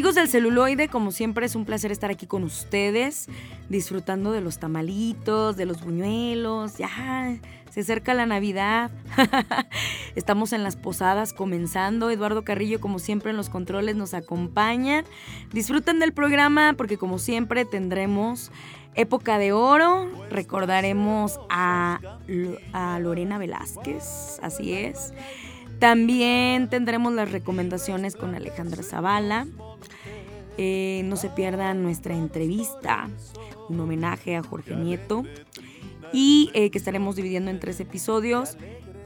Amigos del celuloide, como siempre es un placer estar aquí con ustedes, disfrutando de los tamalitos, de los buñuelos, ya se acerca la Navidad, estamos en las posadas comenzando, Eduardo Carrillo como siempre en los controles nos acompaña, disfruten del programa porque como siempre tendremos época de oro, recordaremos a, a Lorena Velázquez, así es. También tendremos las recomendaciones con Alejandra Zavala. Eh, no se pierdan nuestra entrevista, un homenaje a Jorge Nieto y eh, que estaremos dividiendo en tres episodios.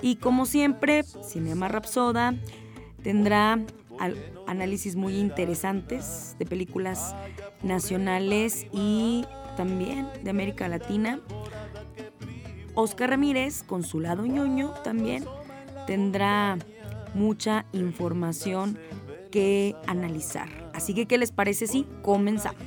Y como siempre, Cinema Rapsoda tendrá análisis muy interesantes de películas nacionales y también de América Latina. Oscar Ramírez, con su lado ñoño, también tendrá mucha información que analizar. Así que, ¿qué les parece si comenzamos?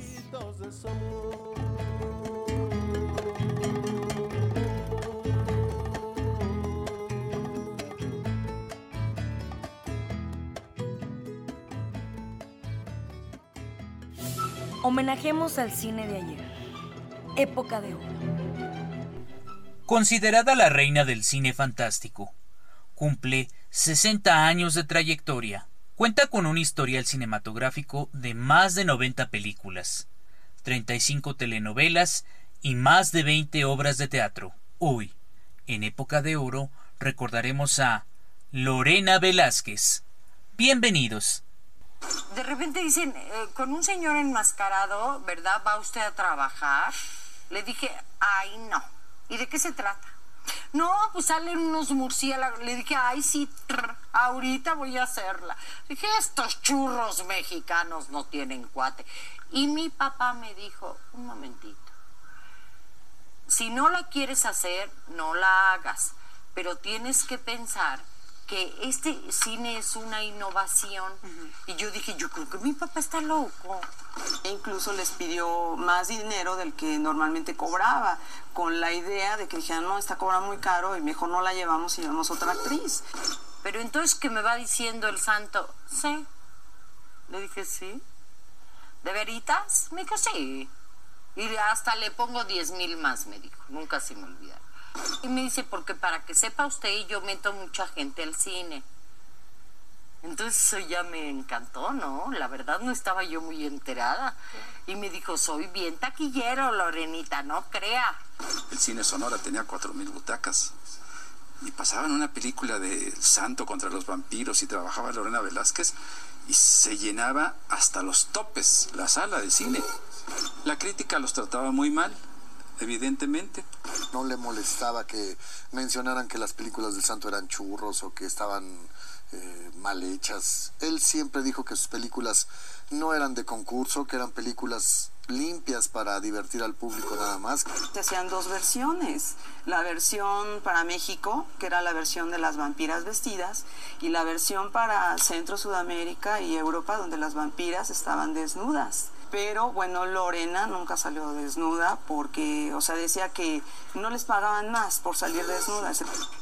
Homenajemos al cine de ayer, época de oro. Considerada la reina del cine fantástico, cumple 60 años de trayectoria. Cuenta con un historial cinematográfico de más de 90 películas, 35 telenovelas y más de 20 obras de teatro. Hoy, en época de oro, recordaremos a Lorena Velázquez. Bienvenidos. De repente dicen, eh, con un señor enmascarado, ¿verdad? ¿Va usted a trabajar? Le dije, ay, no. ¿Y de qué se trata? No, pues salen unos murciélagos. Le dije, ay, sí, ahorita voy a hacerla. Dije, estos churros mexicanos no tienen cuate. Y mi papá me dijo, un momentito, si no la quieres hacer, no la hagas, pero tienes que pensar que este cine es una innovación. Y yo dije, yo creo que mi papá está loco. E incluso les pidió más dinero del que normalmente cobraba, con la idea de que dijeran, no, esta cobra muy caro y mejor no la llevamos y llevamos otra actriz. Pero entonces que me va diciendo el santo, sí. Le dije, sí. ¿De veritas? Me dijo, sí. Y hasta le pongo diez mil más, me dijo. Nunca se me olvidará. Y me dice, porque para que sepa usted, yo meto mucha gente al cine. Entonces eso ya me encantó, ¿no? La verdad no estaba yo muy enterada. Y me dijo, soy bien taquillero, Lorenita, no crea. El cine Sonora tenía cuatro mil butacas. Y pasaban una película de Santo contra los vampiros y trabajaba Lorena Velázquez y se llenaba hasta los topes la sala de cine. La crítica los trataba muy mal evidentemente. No le molestaba que mencionaran que las películas del santo eran churros o que estaban eh, mal hechas. Él siempre dijo que sus películas no eran de concurso, que eran películas limpias para divertir al público nada más. Se hacían dos versiones, la versión para México, que era la versión de las vampiras vestidas, y la versión para Centro, Sudamérica y Europa, donde las vampiras estaban desnudas pero bueno, Lorena nunca salió desnuda porque, o sea, decía que no les pagaban más por salir desnuda.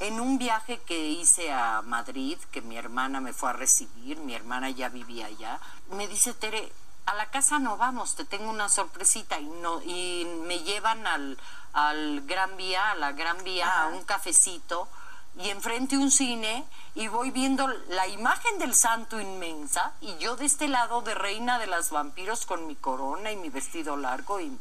En un viaje que hice a Madrid, que mi hermana me fue a recibir, mi hermana ya vivía allá, me dice Tere, a la casa no vamos, te tengo una sorpresita y no y me llevan al, al Gran Vía, a la Gran Vía, a un cafecito y enfrente un cine y voy viendo la imagen del santo inmensa y yo de este lado de reina de las vampiros con mi corona y mi vestido largo y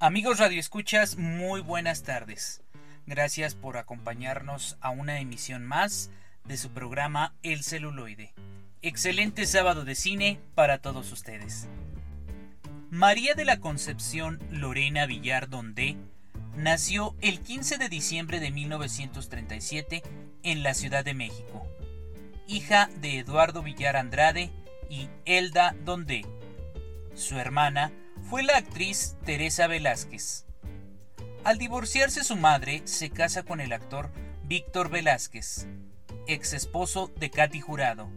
Amigos radioescuchas, muy buenas tardes. Gracias por acompañarnos a una emisión más de su programa El celuloide. Excelente sábado de cine para todos ustedes. María de la Concepción Lorena Villar Dondé nació el 15 de diciembre de 1937 en la Ciudad de México, hija de Eduardo Villar Andrade y Elda Dondé. Su hermana fue la actriz Teresa Velázquez. Al divorciarse su madre, se casa con el actor Víctor Velázquez, ex esposo de Katy Jurado,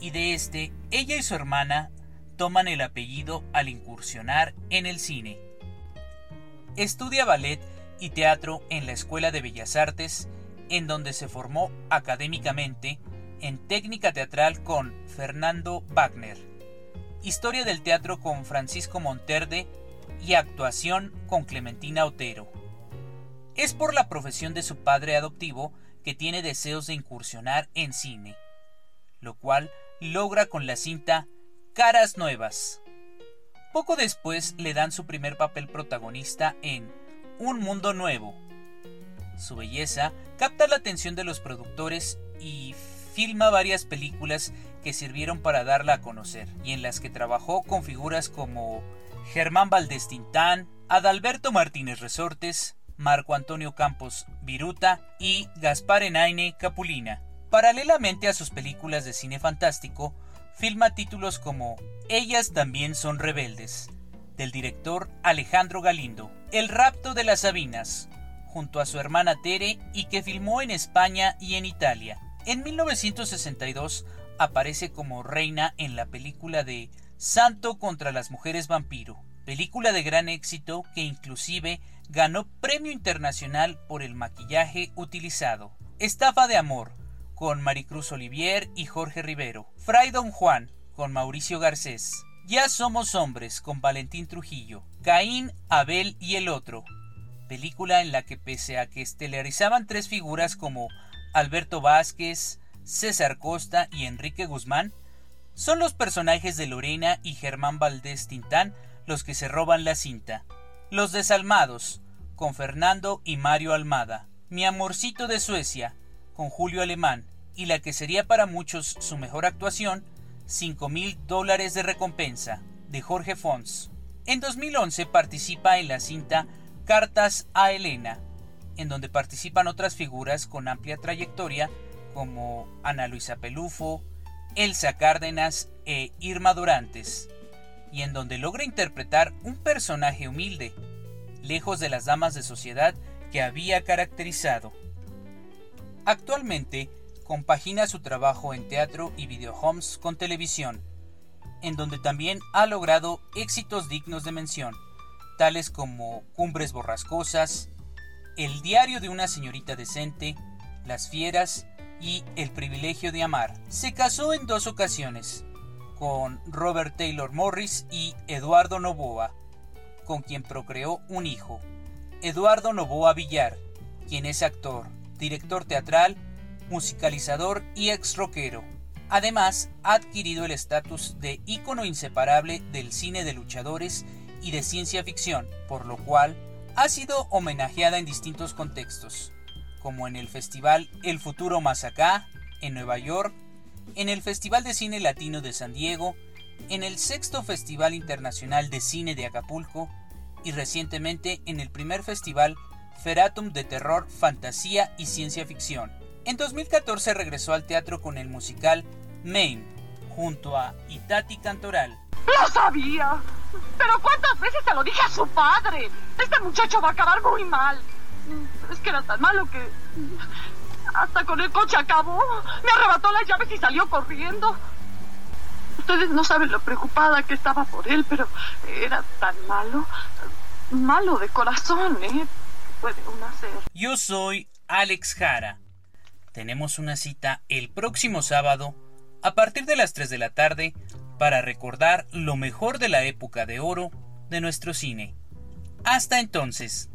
y de este, ella y su hermana toman el apellido al incursionar en el cine. Estudia ballet y teatro en la Escuela de Bellas Artes, en donde se formó académicamente en técnica teatral con Fernando Wagner, historia del teatro con Francisco Monterde y actuación con Clementina Otero. Es por la profesión de su padre adoptivo que tiene deseos de incursionar en cine, lo cual logra con la cinta Caras Nuevas. Poco después le dan su primer papel protagonista en Un Mundo Nuevo. Su belleza capta la atención de los productores y filma varias películas que sirvieron para darla a conocer y en las que trabajó con figuras como Germán Valdés Tintán, Adalberto Martínez Resortes, Marco Antonio Campos Viruta y Gaspar Enaine Capulina. Paralelamente a sus películas de cine fantástico, filma títulos como Ellas también son rebeldes, del director Alejandro Galindo, El rapto de las Sabinas, junto a su hermana Tere y que filmó en España y en Italia. En 1962 aparece como reina en la película de Santo contra las mujeres vampiro, película de gran éxito que inclusive ganó premio internacional por el maquillaje utilizado. Estafa de amor, con Maricruz Olivier y Jorge Rivero. Fray Don Juan, con Mauricio Garcés. Ya somos hombres, con Valentín Trujillo. Caín, Abel y el otro. Película en la que pese a que estelarizaban tres figuras como Alberto Vázquez, César Costa y Enrique Guzmán, son los personajes de Lorena y Germán Valdés Tintán los que se roban la cinta. Los Desalmados, con Fernando y Mario Almada. Mi amorcito de Suecia, con Julio Alemán. Y la que sería para muchos su mejor actuación, 5 mil dólares de recompensa, de Jorge Fons. En 2011 participa en la cinta Cartas a Elena, en donde participan otras figuras con amplia trayectoria como Ana Luisa Pelufo, Elsa Cárdenas e Irma Durantes y en donde logra interpretar un personaje humilde, lejos de las damas de sociedad que había caracterizado. Actualmente, compagina su trabajo en teatro y videohomes con televisión, en donde también ha logrado éxitos dignos de mención, tales como Cumbres Borrascosas, El diario de una señorita decente, Las Fieras y El privilegio de amar. Se casó en dos ocasiones, con Robert Taylor Morris y Eduardo Novoa, con quien procreó un hijo, Eduardo Novoa Villar, quien es actor, director teatral, musicalizador y ex rockero. Además, ha adquirido el estatus de ícono inseparable del cine de luchadores y de ciencia ficción, por lo cual ha sido homenajeada en distintos contextos, como en el festival El Futuro Más Acá, en Nueva York, en el Festival de Cine Latino de San Diego, en el sexto Festival Internacional de Cine de Acapulco y recientemente en el primer Festival Feratum de Terror, Fantasía y Ciencia Ficción. En 2014 regresó al teatro con el musical Maine, junto a Itati Cantoral. ¡Lo sabía! Pero ¿cuántas veces te lo dije a su padre? Este muchacho va a acabar muy mal. Es que era tan malo que... Hasta con el coche acabó. Me arrebató las llaves y salió corriendo. Ustedes no saben lo preocupada que estaba por él, pero era tan malo. Malo de corazón, ¿eh? Yo soy Alex Jara. Tenemos una cita el próximo sábado a partir de las 3 de la tarde para recordar lo mejor de la época de oro de nuestro cine. Hasta entonces.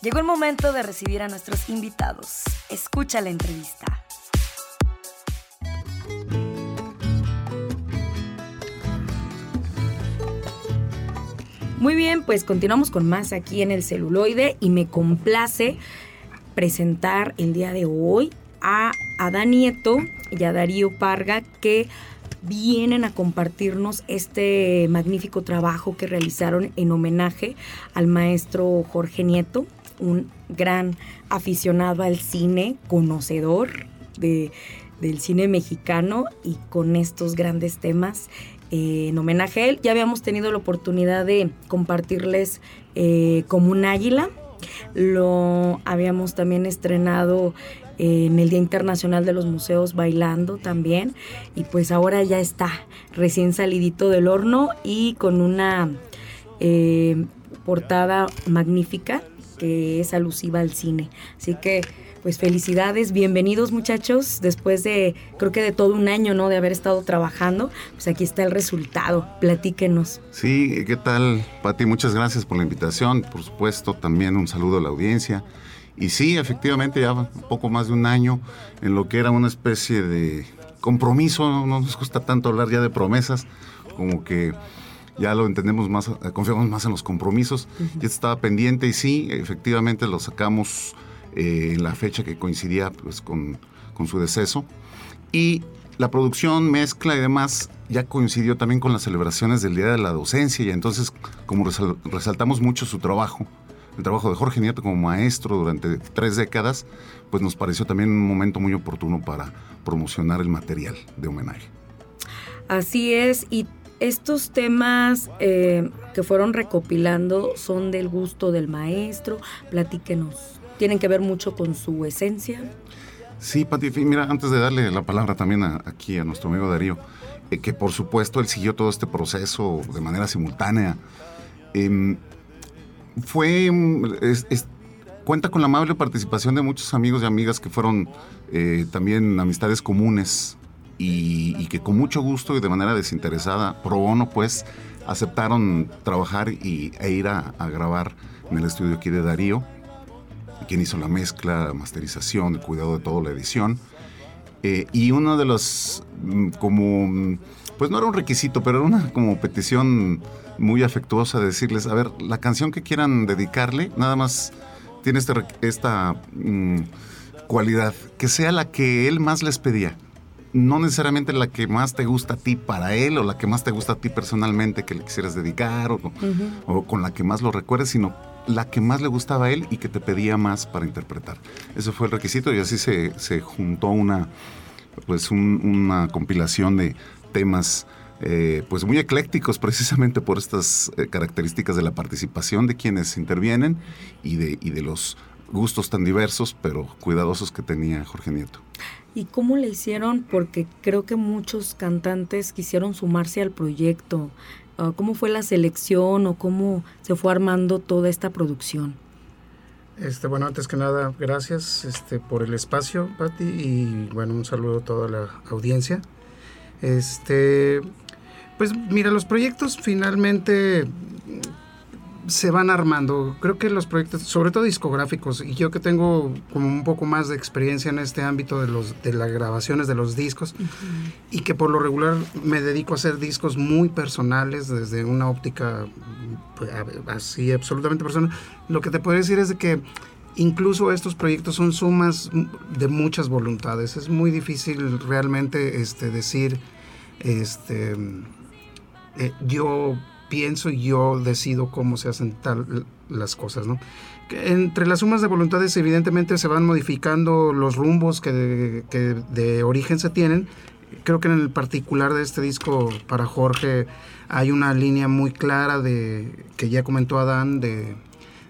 Llegó el momento de recibir a nuestros invitados. Escucha la entrevista. Muy bien, pues continuamos con más aquí en el celuloide y me complace presentar el día de hoy a Adán Nieto y a Darío Parga que vienen a compartirnos este magnífico trabajo que realizaron en homenaje al maestro Jorge Nieto, un gran aficionado al cine, conocedor de, del cine mexicano y con estos grandes temas. Eh, en homenaje a él, ya habíamos tenido la oportunidad de compartirles eh, como un águila. Lo habíamos también estrenado en el Día Internacional de los Museos bailando también y pues ahora ya está recién salidito del horno y con una eh, portada magnífica que es alusiva al cine. Así que pues felicidades, bienvenidos muchachos, después de creo que de todo un año, ¿no? De haber estado trabajando, pues aquí está el resultado, platíquenos. Sí, ¿qué tal, Pati? Muchas gracias por la invitación, por supuesto, también un saludo a la audiencia. Y sí, efectivamente, ya un poco más de un año en lo que era una especie de compromiso, no nos gusta tanto hablar ya de promesas, como que ya lo entendemos más, confiamos más en los compromisos. Ya estaba pendiente y sí, efectivamente lo sacamos eh, en la fecha que coincidía pues, con, con su deceso. Y la producción, mezcla y demás ya coincidió también con las celebraciones del Día de la Docencia y entonces como resaltamos mucho su trabajo, el trabajo de Jorge Nieto como maestro durante tres décadas, pues nos pareció también un momento muy oportuno para promocionar el material de homenaje. Así es, y estos temas eh, que fueron recopilando son del gusto del maestro, platíquenos, ¿tienen que ver mucho con su esencia? Sí, Pati, mira, antes de darle la palabra también aquí a nuestro amigo Darío, eh, que por supuesto él siguió todo este proceso de manera simultánea. Em, fue, cuenta con la amable participación de muchos amigos y amigas que fueron eh, también amistades comunes y, que con mucho gusto y de manera desinteresada, pro bono, pues, aceptaron trabajar y, e ir a, grabar en el estudio aquí de Darío, quien hizo la mezcla, masterización, el cuidado de toda la edición. Eh, y uno de los, mm, como, pues no era un requisito, pero era una como petición muy afectuosa de decirles, a ver, la canción que quieran dedicarle, nada más tiene este esta mm, cualidad, que sea la que él más les pedía. No necesariamente la que más te gusta a ti para él o la que más te gusta a ti personalmente que le quisieras dedicar o, o con la que más lo recuerdes, sino la que más le gustaba a él y que te pedía más para interpretar. Ese fue el requisito y así se, se juntó una, pues una compilación de temas eh, pues muy eclécticos precisamente por estas eh, características de la participación de quienes intervienen y de, y de los gustos tan diversos pero cuidadosos que tenía Jorge Nieto. ¿Y cómo le hicieron? Porque creo que muchos cantantes quisieron sumarse al proyecto. ¿Cómo fue la selección o cómo se fue armando toda esta producción? Este, bueno, antes que nada, gracias este, por el espacio, Patti, y bueno, un saludo a toda la audiencia. Este, pues mira, los proyectos finalmente se van armando. Creo que los proyectos, sobre todo discográficos, y yo que tengo como un poco más de experiencia en este ámbito de los de las grabaciones de los discos y que por lo regular me dedico a hacer discos muy personales desde una óptica pues, así absolutamente personal. Lo que te puedo decir es de que incluso estos proyectos son sumas de muchas voluntades. Es muy difícil realmente este decir este eh, yo pienso y yo decido cómo se hacen tal las cosas, ¿no? entre las sumas de voluntades evidentemente se van modificando los rumbos que de, origen se tienen. Creo que en el particular de este disco para Jorge hay una línea muy clara de que ya comentó Adán de,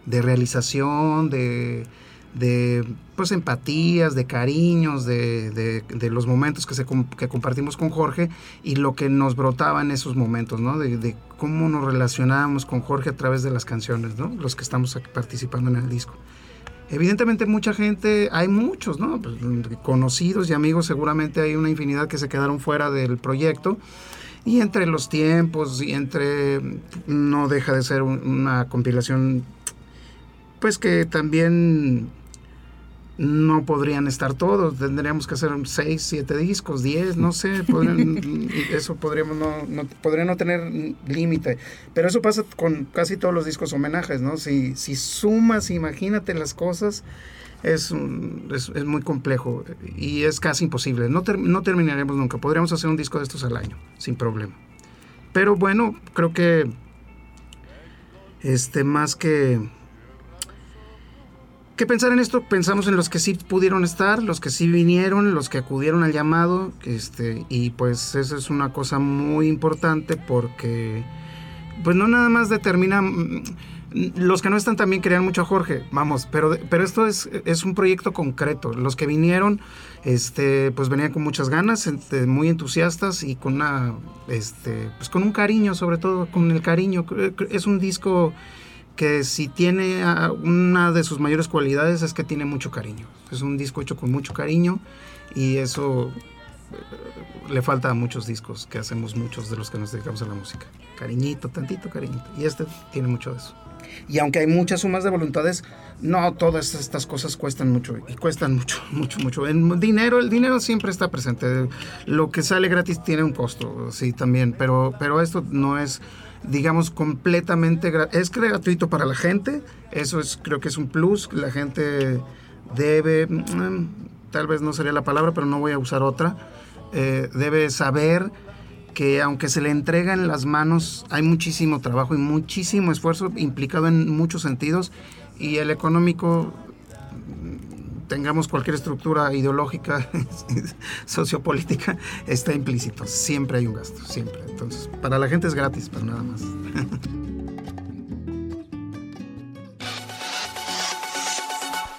de realización, de de pues empatías, de cariños, de, de, los momentos que, se, que compartimos con Jorge y lo que nos brotaba en esos momentos, ¿no? De, cómo nos relacionábamos con Jorge a través de las canciones, ¿no? Los que estamos participando en el disco. Evidentemente mucha gente, hay muchos, ¿no? Pues, conocidos y amigos, seguramente hay una infinidad que se quedaron fuera del proyecto. Y entre los tiempos y entre, no deja de ser una compilación, pues que también no podrían estar todos, tendríamos que hacer seis, siete discos, diez, no sé, eso podríamos no, no, podría no tener límite, pero eso pasa con casi todos los discos homenajes, ¿no? Si, si sumas, imagínate las cosas es, es, es, muy complejo y es casi imposible. No, no terminaremos nunca. Podríamos hacer un disco de estos al año, sin problema. Pero bueno, creo que este, más que, que pensar en esto, pensamos en los que sí pudieron estar, los que sí vinieron, los que acudieron al llamado, este, y pues eso es una cosa muy importante porque pues no nada más determina los que no están también querían mucho a Jorge, vamos, pero, pero esto es, es un proyecto concreto. Los que vinieron, este, pues venían con muchas ganas, muy entusiastas y con una, este, pues con un cariño, sobre todo con el cariño. Es un disco que si tiene una de sus mayores cualidades es que tiene mucho cariño. Es un disco hecho con mucho cariño y eso eh, le falta a muchos discos que hacemos muchos de los que nos dedicamos a la música. Cariñito, tantito cariñito. Y este tiene mucho de eso. Y aunque hay muchas sumas de voluntades, no todas estas cosas cuestan mucho y cuestan mucho, mucho, mucho. El dinero, el dinero siempre está presente. Lo que sale gratis tiene un costo, sí, también, pero, pero esto no es digamos completamente es gratuito para la gente eso es creo que es un plus la gente debe mm, tal vez no sería la palabra pero no voy a usar otra eh, debe saber que aunque se le entrega en las manos, hay muchísimo trabajo y muchísimo esfuerzo implicado en muchos sentidos y el económico tengamos cualquier estructura ideológica, sociopolítica, está implícito. Siempre hay un gasto, siempre. Entonces, para la gente es gratis, pero nada más.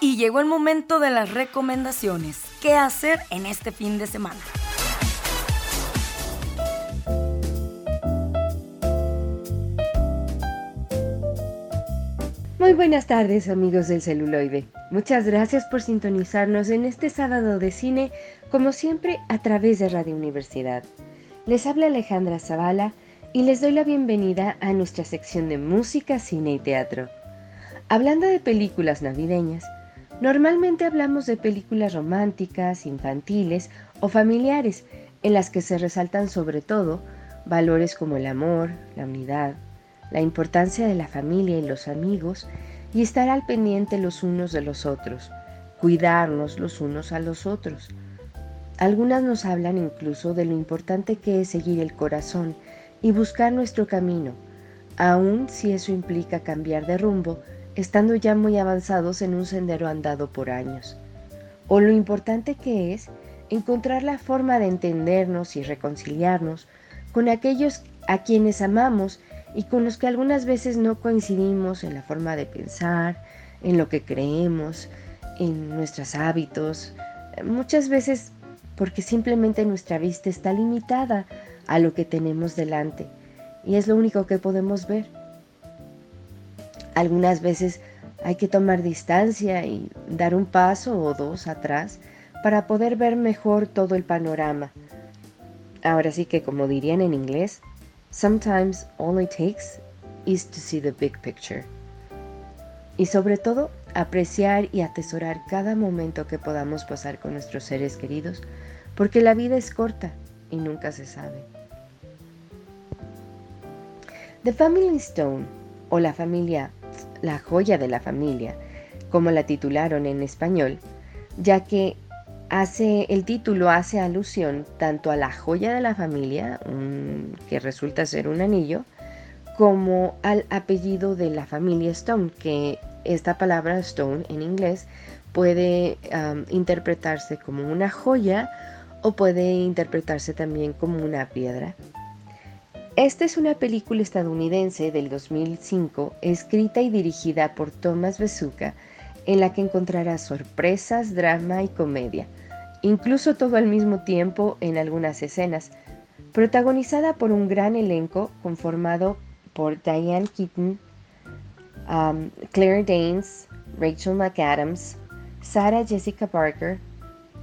Y llegó el momento de las recomendaciones. ¿Qué hacer en este fin de semana? Muy buenas tardes amigos del celuloide. Muchas gracias por sintonizarnos en este sábado de cine, como siempre a través de Radio Universidad. Les habla Alejandra Zavala y les doy la bienvenida a nuestra sección de música, cine y teatro. Hablando de películas navideñas, normalmente hablamos de películas románticas, infantiles o familiares, en las que se resaltan sobre todo valores como el amor, la unidad, la importancia de la familia y los amigos y estar al pendiente los unos de los otros, cuidarnos los unos a los otros. Algunas nos hablan incluso de lo importante que es seguir el corazón y buscar nuestro camino, aun si eso implica cambiar de rumbo, estando ya muy avanzados en un sendero andado por años. O lo importante que es encontrar la forma de entendernos y reconciliarnos con aquellos a quienes amamos y con los que algunas veces no coincidimos en la forma de pensar, en lo que creemos, en nuestros hábitos, muchas veces porque simplemente nuestra vista está limitada a lo que tenemos delante y es lo único que podemos ver. Algunas veces hay que tomar distancia y dar un paso o dos atrás para poder ver mejor todo el panorama. Ahora sí que como dirían en inglés, Sometimes all it takes is to see the big picture. Y sobre todo, apreciar y atesorar cada momento que podamos pasar con nuestros seres queridos, porque la vida es corta y nunca se sabe. The Family Stone, o la familia, la joya de la familia, como la titularon en español, ya que hace, el título hace alusión tanto a la joya de la familia, que resulta ser un anillo, como al apellido de la familia Stone, que esta palabra Stone en inglés puede interpretarse como una joya o puede interpretarse también como una piedra. Esta es una película estadounidense del 2005, escrita y dirigida por Thomas Bezuka, en la que encontrarás sorpresas, drama y comedia incluso todo al mismo tiempo en algunas escenas, protagonizada por un gran elenco conformado por Diane Keaton, um, Claire Danes, Rachel McAdams, Sarah Jessica Parker,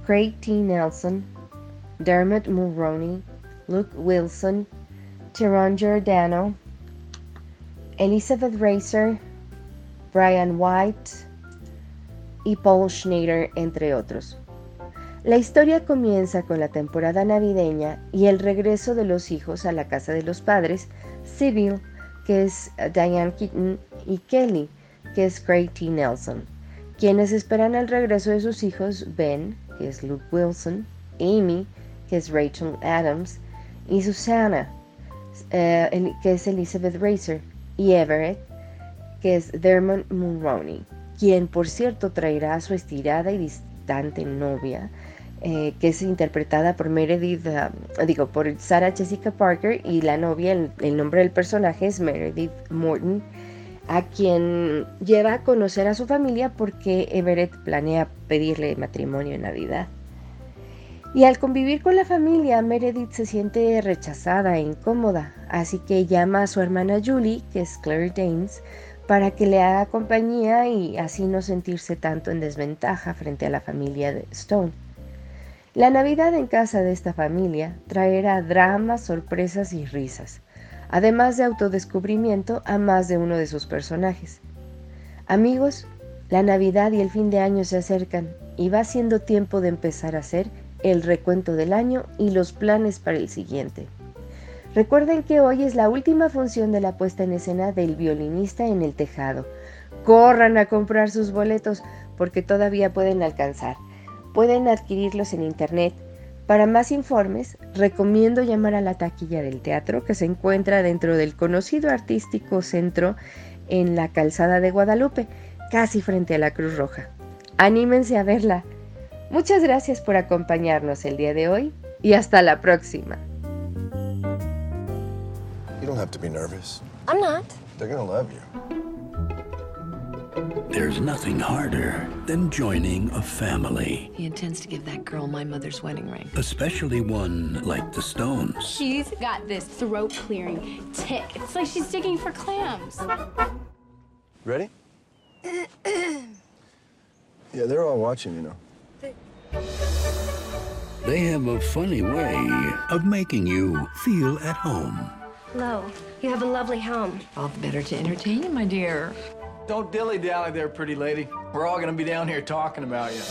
Craig T. Nelson, Dermot Mulroney, Luke Wilson, Tyrone Giordano, Elizabeth Racer, Brian White y Paul Schneider, entre otros. La historia comienza con la temporada navideña y el regreso de los hijos a la casa de los padres, Sybil, que es Diane Keaton, y Kelly, que es Craig T. Nelson, quienes esperan el regreso de sus hijos Ben, que es Luke Wilson, Amy, que es Rachel Adams, y Susana, eh, que es Elizabeth Racer, y Everett, que es Dermot Mulroney, quien por cierto traerá a su estirada y distante novia, eh, que es interpretada por Meredith, uh, digo, por Sarah Jessica Parker, y la novia, el nombre del personaje es Meredith Morton, a quien lleva a conocer a su familia porque Everett planea pedirle matrimonio en Navidad. Y al convivir con la familia, Meredith se siente rechazada e incómoda, así que llama a su hermana Julie, que es Claire Danes, para que le haga compañía y así no sentirse tanto en desventaja frente a la familia de Stone. La Navidad en casa de esta familia traerá dramas, sorpresas y risas además de autodescubrimiento a más de uno de sus personajes. Amigos, la Navidad y el fin de año se acercan y va siendo tiempo de empezar a hacer el recuento del año y los planes para el siguiente. Recuerden que hoy es la última función de la puesta en escena del violinista en el tejado. Corran a comprar sus boletos porque todavía pueden alcanzar. Pueden adquirirlos en internet para más informes, recomiendo llamar a la taquilla del teatro que se encuentra dentro del conocido artístico centro en la calzada de Guadalupe, casi frente a la Cruz Roja. Anímense a verla. Muchas gracias por acompañarnos el día de hoy y hasta la próxima. You don't have to be nervous. I'm not. They're gonna love you. There's nothing harder than joining a family. He intends to give that girl my mother's wedding ring. Especially one like the Stones. She's got this throat clearing tick. It's like she's digging for clams. Ready? yeah, they're all watching, you know. They have a funny way of making you feel at home. Hello. You have a lovely home. All the better to entertain you, my dear. Don't dilly-dally there, pretty lady. We're all gonna be down here talking about you.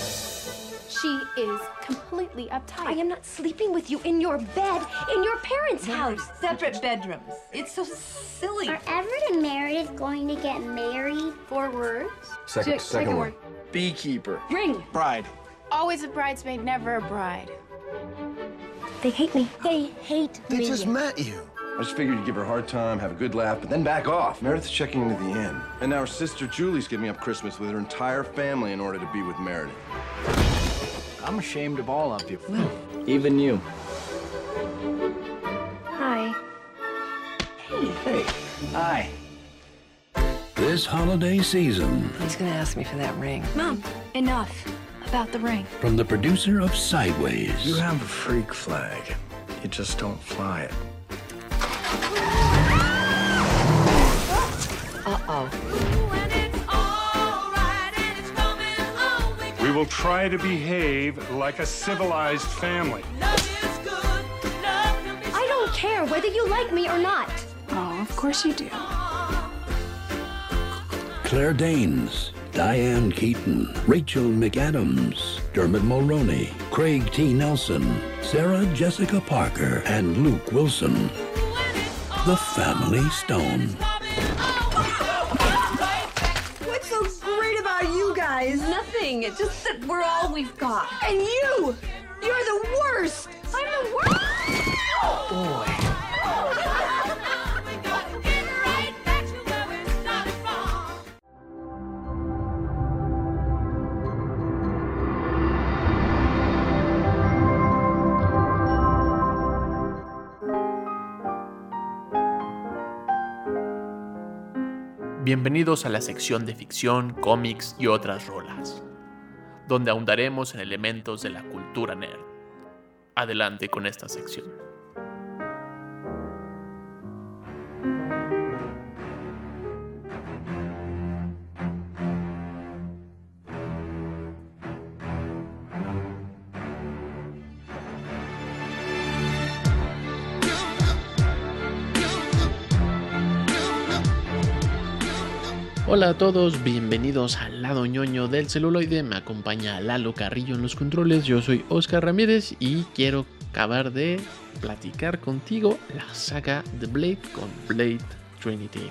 She is completely uptight. I am not sleeping with you in your bed in your parents' house. Separate bedrooms. It's so silly. Are Everett and Meredith going to get married? Four words. Second, second, second word. Beekeeper. Ring. Bride. Always a bridesmaid, never a bride. They hate me. They hate they me. They just met you. I just figured you'd give her a hard time, have a good laugh, but then back off. Meredith's checking into the inn. And now her sister Julie's giving up Christmas with her entire family in order to be with Meredith. I'm ashamed of all of you. Well, even you. Hi. Hey. Hey. Hi. This holiday season. He's gonna ask me for that ring. Mom, enough about the ring. From the producer of Sideways. You have a freak flag. You just don't fly it. Will try to behave like a civilized family. I don't care whether you like me or not. Oh, of course you do. Claire Danes, Diane Keaton, Rachel McAdams, Dermot Mulroney, Craig T. Nelson, Sarah Jessica Parker, and Luke Wilson. The Family Stone. Nothing. It's just that we're all we've got. And you! You're the worst! I'm the worst! Oh, boy. Bienvenidos a la sección de ficción, cómics y otras rolas, donde ahondaremos en elementos de la cultura nerd. Adelante con esta sección. Hola a todos, bienvenidos al lado ñoño del celuloide. Me acompaña Lalo Carrillo en los controles. Yo soy Oscar Ramírez y quiero acabar de platicar contigo la saga de Blade con Blade Trinity.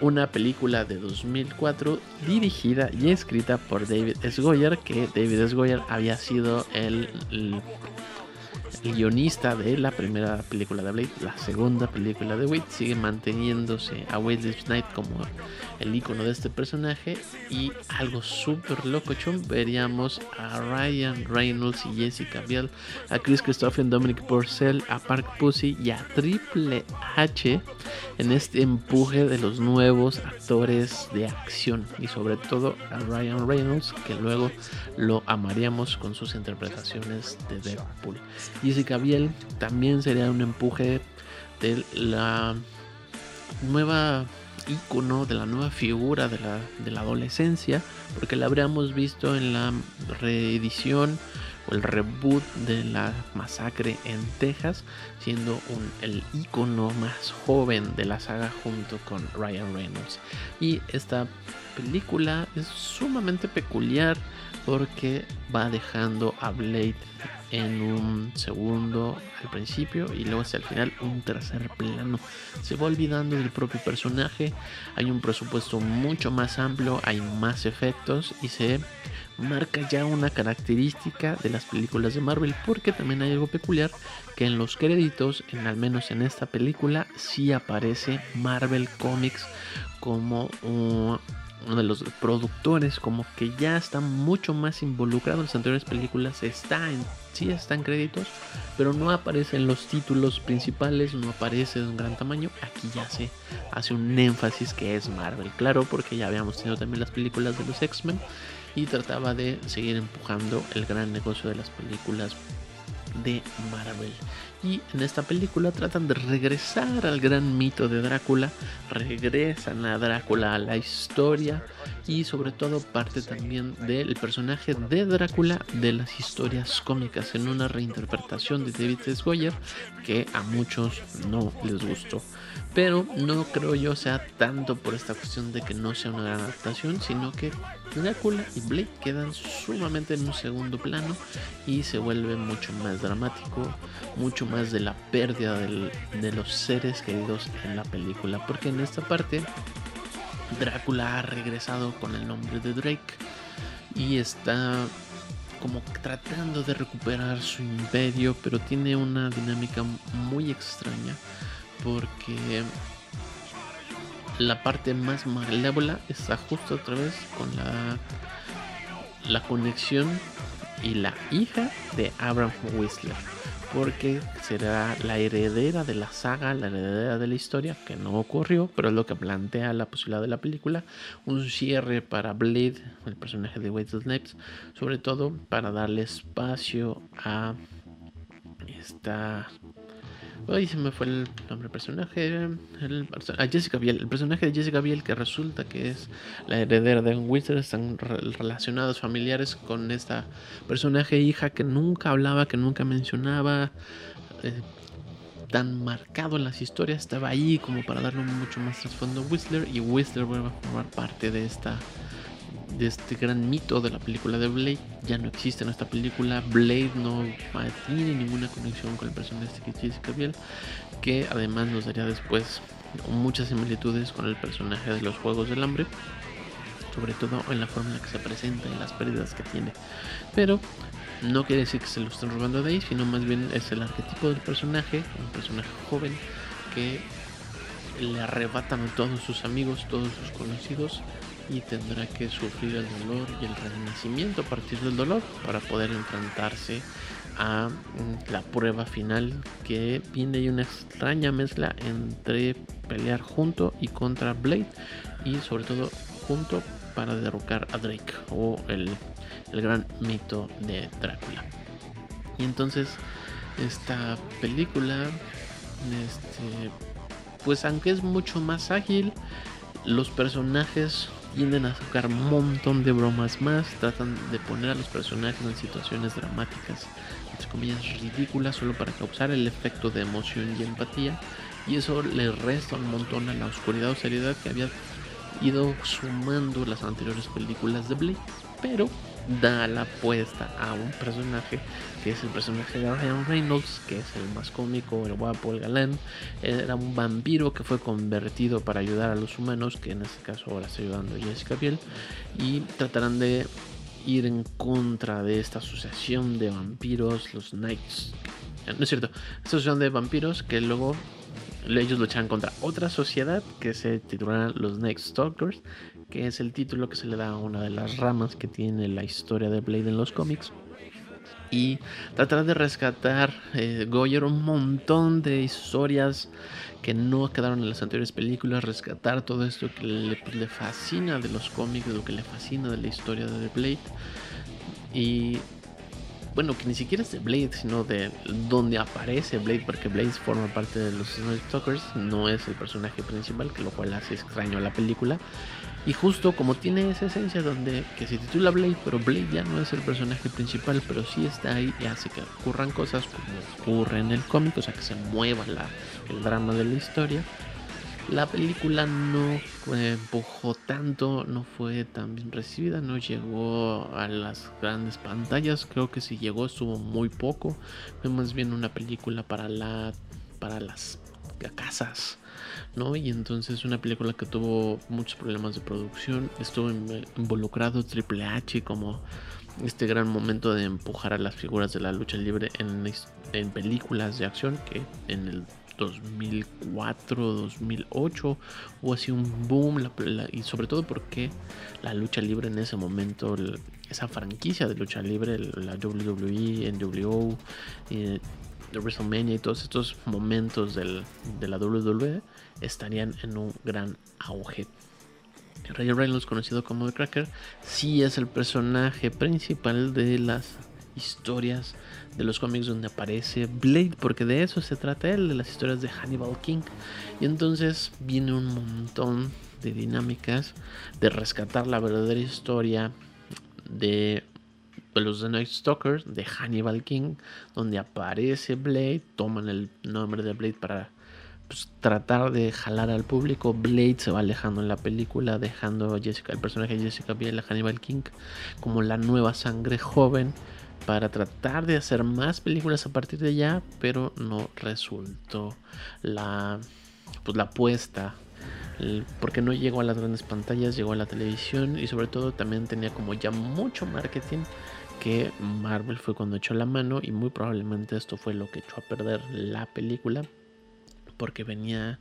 una película de 2004 dirigida y escrita por David S. Goyer, que David S. Goyer había sido el guionista de la primera película de Blade, la segunda película de Wade, sigue manteniéndose a Wade Knight como el icono de este personaje y algo súper locochón veríamos a Ryan Reynolds y Jessica Biel, a Chris Christopher, Dominic Purcell, a Park Pussy y a Triple H en este empuje de los nuevos actores de acción y sobre todo a Ryan Reynolds que luego lo amaríamos con sus interpretaciones de Deadpool. Jessica Biel también sería un empuje de la nueva icono de la nueva figura de la, de la adolescencia, porque la habríamos visto en la reedición o el reboot de la masacre en Texas, siendo un, el icono más joven de la saga junto con Ryan Reynolds. Y esta película es sumamente peculiar porque va dejando a Blade en un segundo al principio y luego hasta el final un tercer plano. Se va olvidando del propio personaje, hay un presupuesto mucho más amplio, hay más efectos y se marca ya una característica de las películas de Marvel porque también hay algo peculiar que en los créditos, en al menos en esta película, sí aparece Marvel Comics como un uno de los productores como que ya está mucho más involucrado en las anteriores películas está en sí está en créditos pero no aparece en los títulos principales no aparece de un gran tamaño. Aquí ya se hace un énfasis que es Marvel claro porque ya habíamos tenido también las películas de los X-Men y trataba de seguir empujando el gran negocio de las películas de Marvel. Y en esta película tratan de regresar al gran mito de Drácula, regresan a Drácula a la historia y sobre todo parte también del personaje de Drácula de las historias cómicas en una reinterpretación de David S. Goyer que a muchos no les gustó. Pero no creo yo sea tanto por esta cuestión de que no sea una gran adaptación, sino que Drácula y Blade quedan sumamente en un segundo plano y se vuelve mucho más dramático, mucho más de la pérdida de los seres queridos en la película. Porque en esta parte Drácula ha regresado con el nombre de Drake y está como tratando de recuperar su imperio, pero tiene una dinámica muy extraña porque la parte más malévola está justo otra vez con la, la conexión y la hija de Abraham Whistler. Porque será la heredera de la saga, la heredera de la historia, que no ocurrió, pero es lo que plantea la posibilidad de la película. Un cierre para Blade, el personaje de Wade Snipes, sobre todo para darle espacio a esta Ay, se me fue el nombre del personaje. El, a Jessica Biel. El personaje de Jessica Biel, que resulta que es la heredera de Winter, están relacionados familiares con esta personaje hija que nunca hablaba, que nunca mencionaba. Eh, tan marcado en las historias, estaba ahí como para darle mucho más trasfondo a Whistler y Whistler vuelve a formar parte de esta de este gran mito de la película de Blade. Ya no existe en esta película. Blade no tiene ninguna conexión con el personaje de Jessica Biel, que además nos daría después muchas similitudes con el personaje de los Juegos del Hambre, sobre todo en la forma en la que se presenta y las pérdidas que tiene. Pero no quiere decir que se lo estén robando de ahí, sino más bien es el arquetipo del personaje, un personaje joven que le arrebatan a todos sus amigos, todos sus conocidos y tendrá que sufrir el dolor y el renacimiento a partir del dolor para poder enfrentarse a mm, la prueba final que viene y una extraña mezcla entre pelear junto y contra Blade y sobre todo junto para derrocar a Drake o el, el gran mito de Drácula. Y entonces esta película, este, pues aunque es mucho más ágil, los personajes tienden a sacar un montón de bromas más, tratan de poner a los personajes en situaciones dramáticas, entre comillas ridículas, solo para causar el efecto de emoción y empatía, y eso le resta un montón a la oscuridad o seriedad que había ido sumando las anteriores películas de Blade. Pero da la apuesta a un personaje que es el personaje de Ryan Reynolds, que es el más cómico, el guapo, el galán. Era un vampiro que fue convertido para ayudar a los humanos, que en este caso ahora está ayudando Jessica Biel, y tratarán de ir en contra de esta asociación de vampiros, los Knights. No es cierto, esta asociación de vampiros que luego ellos luchan contra otra sociedad que se titulará los Night Stalkers, que es el título que se le da a una de las ramas que tiene la historia de Blade en los cómics y tratar de rescatar eh, Goyer un montón de historias que no quedaron en las anteriores películas, rescatar todo esto que le, pues, le fascina de los cómics, lo que le fascina de la historia de Blade y bueno, que ni siquiera es de Blade, sino de donde aparece Blade, porque Blade forma parte de los Night Stalkers, no es el personaje principal, que lo cual hace extraño a la película. Y justo como tiene esa esencia donde que se titula Blade, pero Blade ya no es el personaje principal, pero sí está ahí y hace que ocurran cosas como ocurre en el cómic, o sea que se mueva el drama de la historia. La película no empujó tanto, no fue tan bien recibida, no llegó a las grandes pantallas, creo que si llegó estuvo muy poco, fue más bien una película para la para las casas ¿no? Y entonces una película que tuvo muchos problemas de producción, estuvo involucrado Triple H como este gran momento de empujar a las figuras de la lucha libre en, películas de acción que en el 2004, 2008 hubo así un boom y sobre todo porque la lucha libre en ese momento, esa franquicia de lucha libre, la WWE, NWO, eh, de WrestleMania y todos estos momentos del, de la WWE estarían en un gran auge. Ryan Reynolds, conocido como The Cracker, sí es el personaje principal de las historias de los cómics donde aparece Blade, porque de eso se trata él, de las historias de Hannibal King. Y entonces viene un montón de dinámicas de rescatar la verdadera historia de los The Night Stalkers de Hannibal King, donde aparece Blade, toman el nombre de Blade para pues, tratar de jalar al público. Blade se va alejando en la película, dejando Jessica, el personaje de Jessica Biel, a Hannibal King, como la nueva sangre joven para tratar de hacer más películas a partir de allá, pero no resultó la pues la apuesta porque no llegó a las grandes pantallas, llegó a la televisión y sobre todo también tenía como ya mucho marketing que Marvel fue cuando echó la mano y muy probablemente esto fue lo que echó a perder la película porque venía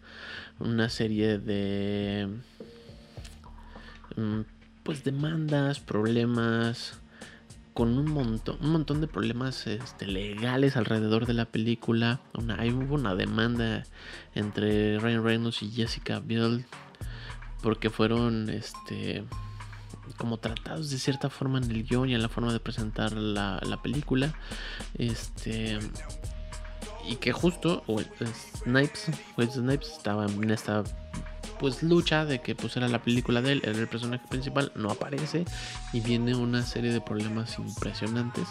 una serie de mm, pues demandas, problemas con un montón, un montón de problemas este, legales alrededor de la película. Una, hay, hubo una demanda entre Ryan Reynolds y Jessica Biel porque fueron este como tratados de cierta forma en el guion y en la forma de presentar la, película. Este. Y que justo Snipes, Snipes estaba en esta pues lucha de que pues era la película de él, era el personaje principal, no aparece y viene una serie de problemas impresionantes,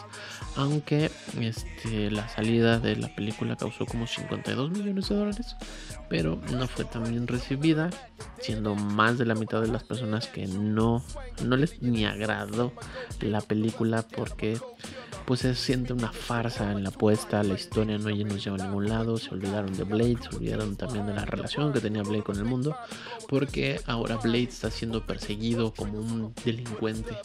aunque este, la salida de la película causó como 52 millones de dólares, pero no fue tan bien recibida, siendo más de la mitad de las personas que no, no les ni agradó la película porque pues se siente una farsa en la apuesta, la historia no nos lleva a ningún lado, se olvidaron de Blade, se olvidaron también de la relación que tenía Blade con el mundo, porque ahora Blade está siendo perseguido como un delincuente.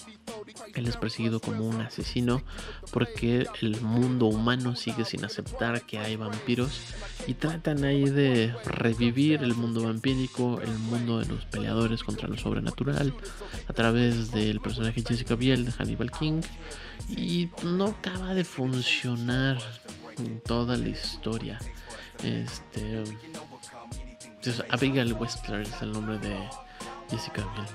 Él es perseguido como un asesino porque el mundo humano sigue sin aceptar que hay vampiros y tratan ahí de revivir el mundo vampírico, el mundo de los peleadores contra lo sobrenatural a través del personaje Jessica Biel de Hannibal King y no acaba de funcionar en toda la historia. Este Abigail Westler es el nombre de Jessica Biel.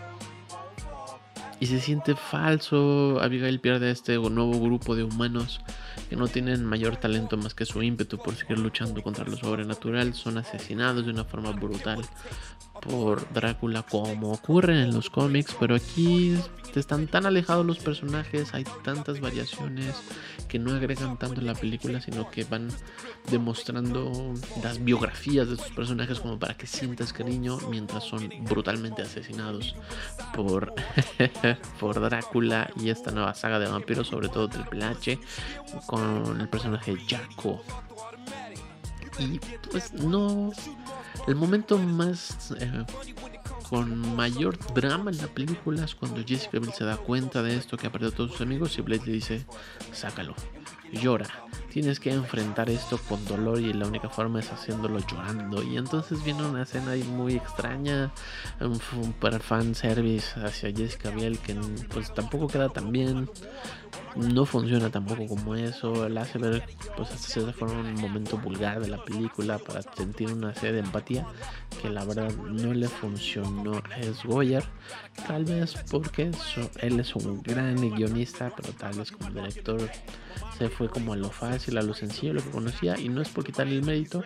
Y se siente falso. Abigail pierde a este nuevo grupo de humanos que no tienen mayor talento más que su ímpetu por seguir luchando contra lo sobrenatural, son asesinados de una forma brutal por Drácula como ocurre en los cómics, pero aquí están tan alejados los personajes, hay tantas variaciones que no agregan tanto en la película, sino que van demostrando las biografías de estos personajes como para que sientas cariño mientras son brutalmente asesinados por, por Drácula y esta nueva saga de vampiros, sobre todo Triple H, con el personaje Jaco. Y pues no, el momento más eh, con mayor drama en la película es cuando Jessica Biel se da cuenta de esto, que ha perdido a todos sus amigos y Blade le dice, sácalo, llora, tienes que enfrentar esto con dolor y la única forma es haciéndolo llorando. Y entonces viene una escena ahí muy extraña, fan fanservice hacia Jessica Biel que pues tampoco queda tan bien no funciona tampoco como eso. La hace ver, pues, hasta cierta forma, un momento vulgar de la película para sentir una serie de empatía que la verdad no le funcionó a Goyer. Tal vez porque él es un gran guionista, pero tal vez como director se fue como a lo fácil, a lo sencillo, lo que conocía. Y no es por quitarle el mérito,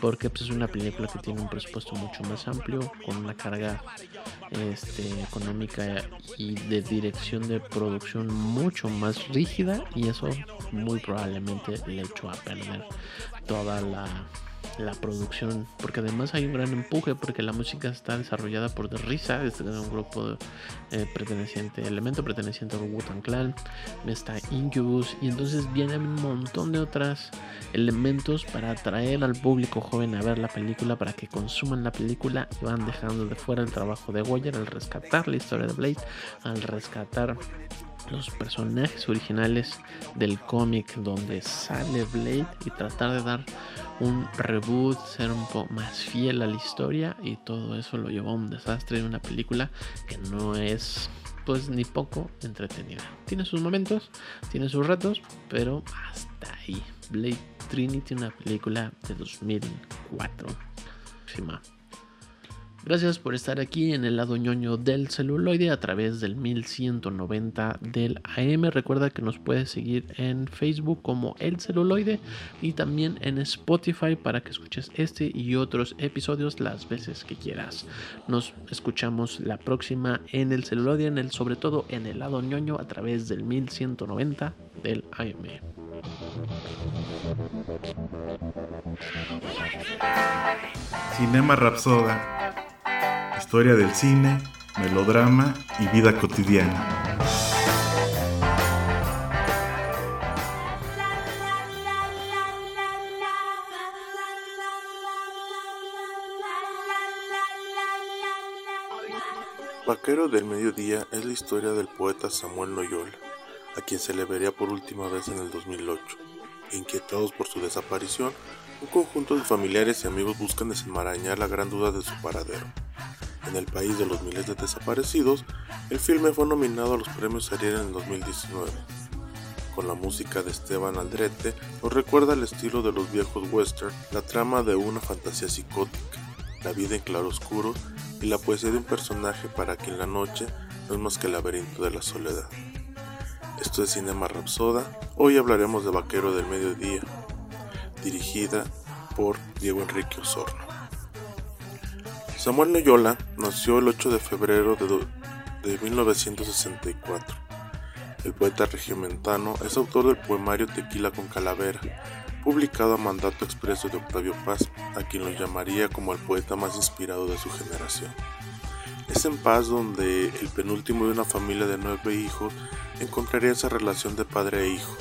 porque pues, es una película que tiene un presupuesto mucho más amplio, con una carga este, económica y de dirección de producción mucho más rígida y eso muy probablemente le echó a perder toda la producción, porque además hay un gran empuje, porque la música está desarrollada por The Risa, es un grupo eh, perteneciente, elemento perteneciente al Wutan Clan, está Incubus, y entonces vienen un montón de otros elementos para atraer al público joven a ver la película, para que consuman la película y van dejando de fuera el trabajo de Goyer al rescatar la historia de Blade, al rescatar los personajes originales del cómic donde sale Blade y tratar de dar un reboot, ser un poco más fiel a la historia y todo eso lo llevó a un desastre de una película que no es pues ni poco entretenida. Tiene sus momentos, tiene sus retos, pero hasta ahí. Blade Trinity, una película de 2004. Gracias por estar aquí en el lado ñoño del celuloide a través del 1190 del AM. Recuerda que nos puedes seguir en Facebook como El Celuloide y también en Spotify para que escuches este y otros episodios las veces que quieras. Nos escuchamos la próxima en el celuloide, en el, sobre todo en el lado ñoño a través del 1190 del AM. Cinema Rapsoda historia del cine, melodrama y vida cotidiana. Vaquero del Mediodía es la historia del poeta Samuel Noyola, a quien se le vería por última vez en el 2008. Inquietados por su desaparición, un conjunto de familiares y amigos buscan desenmarañar la gran duda de su paradero. En el país de los miles de desaparecidos, el filme fue nominado a los premios Ariel en el 2019. Con la música de Esteban Aldrete, nos recuerda el estilo de los viejos western, la trama de una fantasía psicótica, la vida en claroscuro y la poesía de un personaje para quien la noche no es más que el laberinto de la soledad. Esto es Cinema Rapsoda, hoy hablaremos de Vaquero del Mediodía, dirigida por Diego Enrique Osorno. Samuel Noyola nació el 8 de febrero de, 1964. El poeta regiomontano es autor del poemario Tequila con Calavera, publicado a mandato expreso de Octavio Paz, a quien lo llamaría como el poeta más inspirado de su generación. Es en Paz donde el penúltimo de una familia de nueve hijos encontraría esa relación de padre e hijo,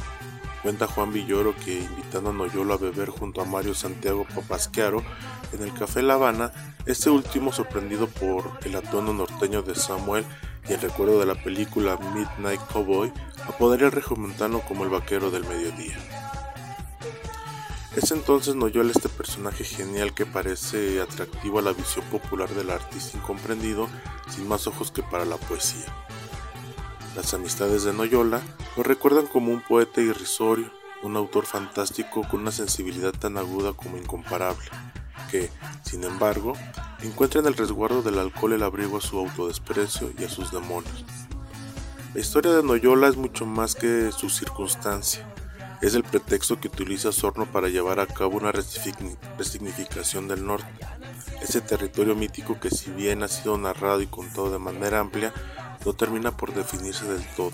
Cuenta Juan Villoro que invitando a Noyolo a beber junto a Mario Santiago Papasquiaro en el Café La Habana, este último sorprendido por el atuendo norteño de Samuel y el recuerdo de la película Midnight Cowboy, apodaría al regiomontano como el vaquero del mediodía. Es entonces Noyola este personaje genial que parece atractivo a la visión popular del artista incomprendido, sin más ojos que para la poesía. Las amistades de Noyola lo recuerdan como un poeta irrisorio, un autor fantástico con una sensibilidad tan aguda como incomparable, que, sin embargo, encuentra en el resguardo del alcohol el abrigo a su autodesprecio y a sus demonios. La historia de Noyola es mucho más que su circunstancia, Es el pretexto que utiliza Sorno para llevar a cabo una resignificación del norte. Ese territorio mítico que si bien ha sido narrado y contado de manera amplia, no termina por definirse del todo,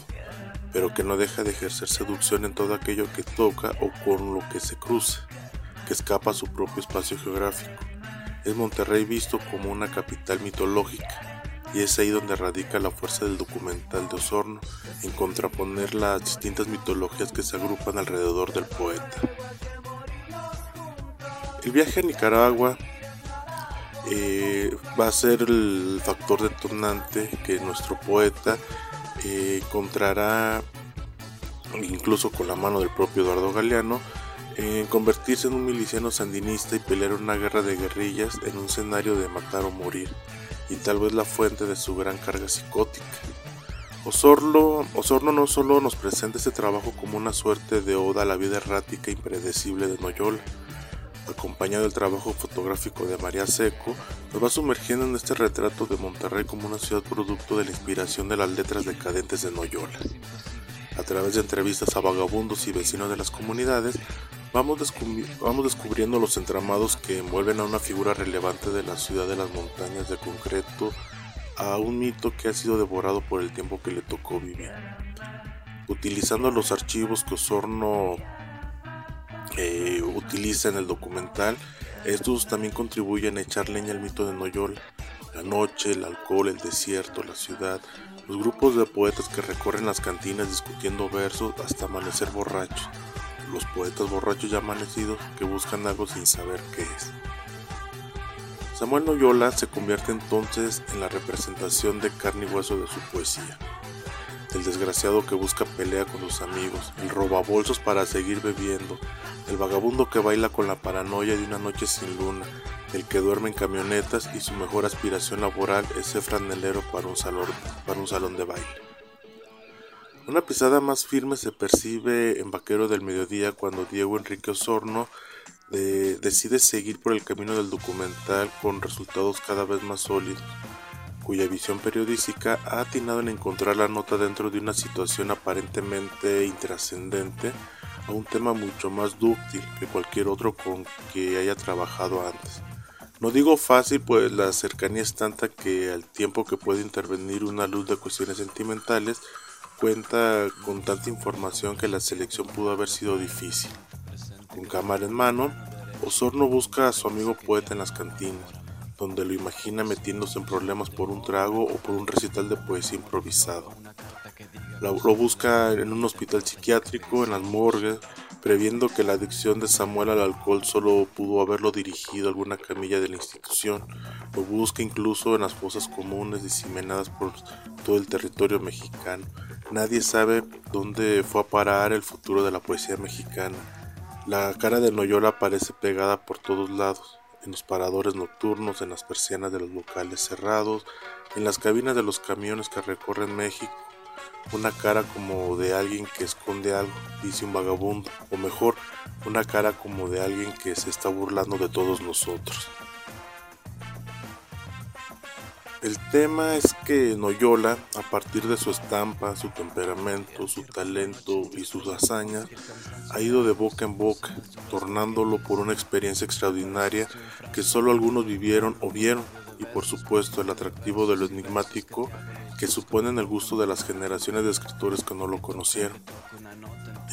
pero que no deja de ejercer seducción en todo aquello que toca o con lo que se cruza, que escapa a su propio espacio geográfico. Es Monterrey visto como una capital mitológica, y es ahí donde radica la fuerza del documental de Osorno, en contraponer las distintas mitologías que se agrupan alrededor del poeta. El viaje a Nicaragua eh, va a ser el factor detonante que nuestro poeta eh, encontrará, incluso con la mano del propio Eduardo Galeano, en convertirse en un miliciano sandinista y pelear una guerra de guerrillas en un escenario de matar o morir y tal vez la fuente de su gran carga psicótica. Osorno, Osorno no solo nos presenta este trabajo como una suerte de oda a la vida errática e impredecible de Noyola, acompañado del trabajo fotográfico de María Seco, nos va sumergiendo en este retrato de Monterrey como una ciudad producto de la inspiración de las letras decadentes de Noyola. A través de entrevistas a vagabundos y vecinos de las comunidades, vamos, descubriendo los entramados que envuelven a una figura relevante de la ciudad de las montañas de concreto, a un mito que ha sido devorado por el tiempo que le tocó vivir. Utilizando los archivos que Osorno eh, utiliza en el documental, estos también contribuyen a echar leña al mito de Noyola. La noche, el alcohol, el desierto, la ciudad, los grupos de poetas que recorren las cantinas discutiendo versos hasta amanecer borrachos, los poetas borrachos ya amanecidos que buscan algo sin saber qué es. Samuel Noyola se convierte entonces en la representación de carne y hueso de su poesía. El desgraciado que busca pelea con sus amigos, el robabolsos para seguir bebiendo, el vagabundo que baila con la paranoia de una noche sin luna, el que duerme en camionetas y su mejor aspiración laboral es ser franelero para un salón, para un salón de baile. Una pisada más firme se percibe en Vaquero del Mediodía cuando Diego Enrique Osorno decide seguir por el camino del documental con resultados cada vez más sólidos, cuya visión periodística ha atinado en encontrar la nota dentro de una situación aparentemente intrascendente a un tema mucho más dúctil que cualquier otro con que haya trabajado antes. No digo fácil, pues la cercanía es tanta que al tiempo que puede intervenir una luz de cuestiones sentimentales, cuenta con tanta información que la selección pudo haber sido difícil. Con cámara en mano, Osorno busca a su amigo poeta en las cantinas, donde lo imagina metiéndose en problemas por un trago o por un recital de poesía improvisado. Lo busca en un hospital psiquiátrico, en las morgues, previendo que la adicción de Samuel al alcohol solo pudo haberlo dirigido a alguna camilla de la institución. Lo busca incluso en las fosas comunes diseminadas por todo el territorio mexicano Nadie sabe dónde fue a parar el futuro de la poesía mexicana. La cara de Noyola aparece pegada por todos lados, en los paradores nocturnos, en las persianas de los locales cerrados, en las cabinas de los camiones que recorren México. Una cara como de alguien que esconde algo, dice un vagabundo, o mejor, una cara como de alguien que se está burlando de todos nosotros. El tema es que Noyola, a partir de su estampa, su temperamento, su talento y sus hazañas, ha ido de boca en boca, tornándolo por una experiencia extraordinaria que solo algunos vivieron o vieron, y por supuesto el atractivo de lo enigmático que supone en el gusto de las generaciones de escritores que no lo conocieron.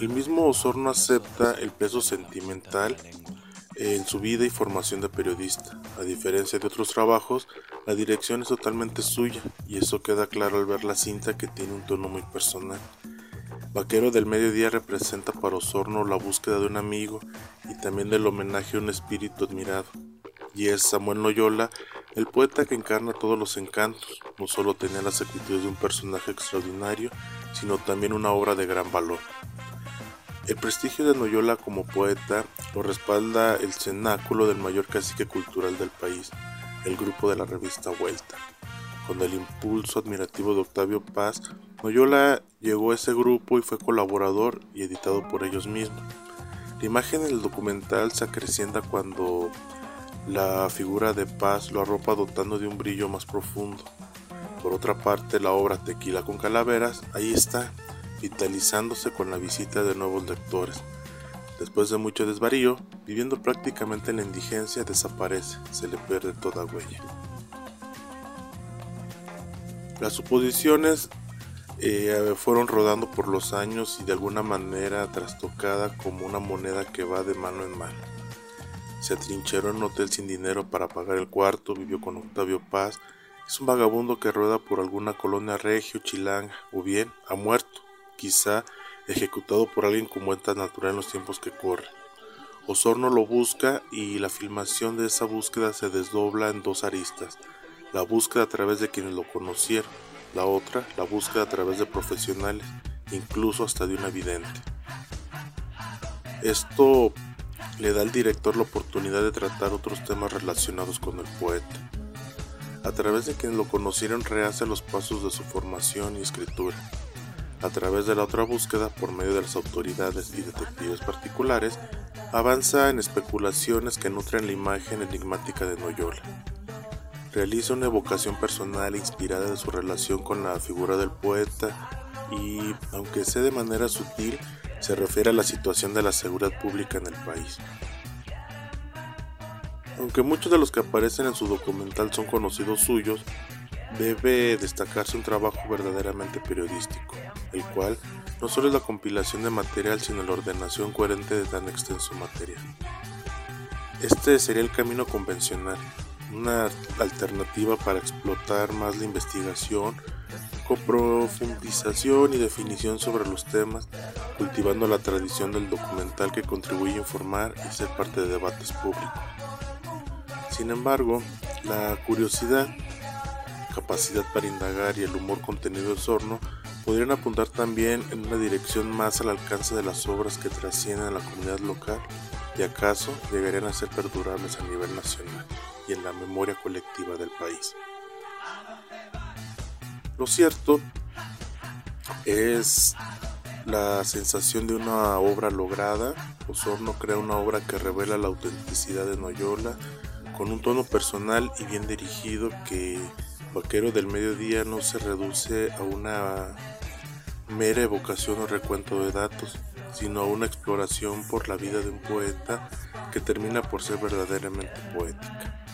El mismo Osorno acepta el peso sentimental en su vida y formación de periodista. A diferencia de otros trabajos, la dirección es totalmente suya y eso queda claro al ver la cinta que tiene un tono muy personal. Vaquero del Mediodía representa para Osorno la búsqueda de un amigo y también del homenaje a un espíritu admirado. Y es Samuel Noyola, el poeta que encarna todos los encantos. No solo tenía las actitudes de un personaje extraordinario, sino también una obra de gran valor. El prestigio de Noyola como poeta lo respalda el cenáculo del mayor cacique cultural del país, el grupo de la revista Vuelta. Con el impulso admirativo de Octavio Paz, Noyola llegó a ese grupo y fue colaborador y editado por ellos mismos. La imagen del documental se acrecienta cuando la figura de Paz lo arropa dotando de un brillo más profundo. Por otra parte, la obra Tequila con Calaveras, ahí está, vitalizándose con la visita de nuevos lectores, Después de mucho desvarío, viviendo prácticamente en la indigencia, desaparece, se le pierde toda huella. Las suposiciones eh, fueron rodando por los años y de alguna manera trastocada como una moneda que va de mano en mano. Se atrincheró en un hotel sin dinero para pagar el cuarto, vivió con Octavio Paz, es un vagabundo que rueda por alguna colonia regio, chilanga, o bien ha muerto, quizá ejecutado por alguien con vuelta natural en los tiempos que corren. Osorno lo busca y la filmación de esa búsqueda se desdobla en dos aristas. La búsqueda a través de quienes lo conocieron, la otra, la búsqueda a través de profesionales, incluso hasta de un evidente. Esto le da al director la oportunidad de tratar otros temas relacionados con el poeta. A través de quienes lo conocieron rehace los pasos de su formación y escritura a través de la otra búsqueda por medio de las autoridades y detectives particulares, avanza en especulaciones que nutren la imagen enigmática de Noyola. Realiza una evocación personal inspirada de su relación con la figura del poeta y, aunque sea de manera sutil, se refiere a la situación de la seguridad pública en el país. Aunque muchos de los que aparecen en su documental son conocidos suyos, debe destacarse un trabajo verdaderamente periodístico, el cual no solo es la compilación de material, sino la ordenación coherente de tan extenso material. Este sería el camino convencional, una alternativa para explotar más la investigación, profundización y definición sobre los temas, cultivando la tradición del documental que contribuye a informar y ser parte de debates públicos. Sin embargo, la curiosidad capacidad para indagar y el humor contenido del Sorno podrían apuntar también en una dirección más al alcance de las obras que trascienden a la comunidad local y acaso llegarían a ser perdurables a nivel nacional y en la memoria colectiva del país. Lo cierto es la sensación de una obra lograda. Osorno crea una obra que revela la autenticidad de Noyola con un tono personal y bien dirigido que Vaquero del Mediodía no se reduce a una mera evocación o recuento de datos, sino a una exploración por la vida de un poeta que termina por ser verdaderamente poética.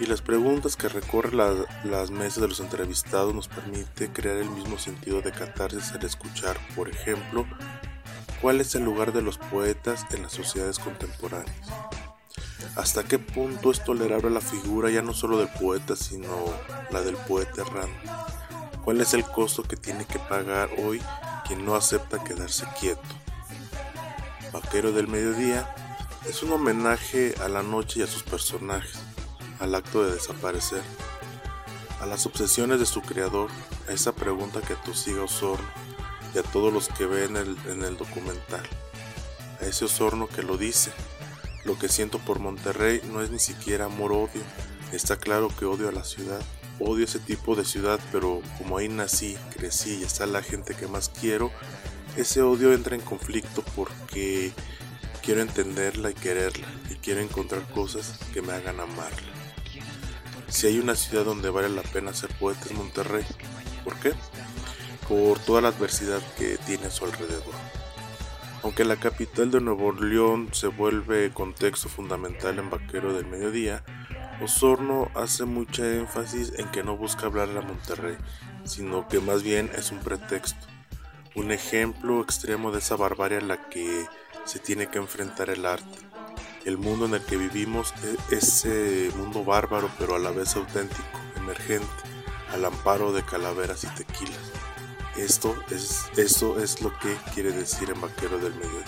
Y las preguntas que recorren las mesas de los entrevistados nos permite crear el mismo sentido de catarsis al escuchar, por ejemplo, cuál es el lugar de los poetas en las sociedades contemporáneas hasta qué punto es tolerable la figura ya no solo del poeta, sino la del poeta errante. ¿Cuál es el costo que tiene que pagar hoy quien no acepta quedarse quieto? Vaquero del Mediodía es un homenaje a la noche y a sus personajes, al acto de desaparecer, a las obsesiones de su creador, a esa pregunta que atosiga Osorno y a todos los que ven el, en el documental, a ese Osorno que lo dice, lo que siento por Monterrey no es ni siquiera amor-odio. Está claro que odio a la ciudad. Odio ese tipo de ciudad, pero como ahí nací, crecí y está la gente que más quiero, ese odio entra en conflicto porque quiero entenderla y quererla y quiero encontrar cosas que me hagan amarla. Si hay una ciudad donde vale la pena ser poeta es Monterrey. ¿Por qué? Por toda la adversidad que tiene a su alrededor. Aunque la capital de Nuevo León se vuelve contexto fundamental en Vaquero del Mediodía, Osorno hace mucha énfasis en que no busca hablarle a Monterrey, sino que más bien es un pretexto, un ejemplo extremo de esa barbarie a la que se tiene que enfrentar el arte. El mundo en el que vivimos es ese mundo bárbaro pero a la vez auténtico, emergente, al amparo de calaveras y tequilas. Esto es, esto es lo que quiere decir en Vaquero del Mediodía.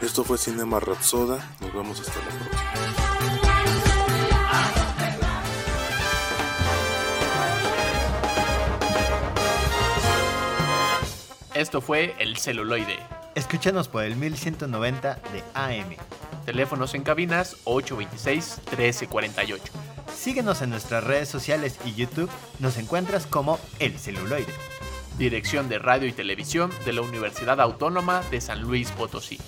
Esto fue Cinema Rapsoda. Nos vemos hasta la próxima. Esto fue El Celuloide. Escúchanos por el 1190 de AM. Teléfonos en cabinas 826-1348. Síguenos en nuestras redes sociales y YouTube. Nos encuentras como El Celuloide. Dirección de Radio y Televisión de la Universidad Autónoma de San Luis Potosí.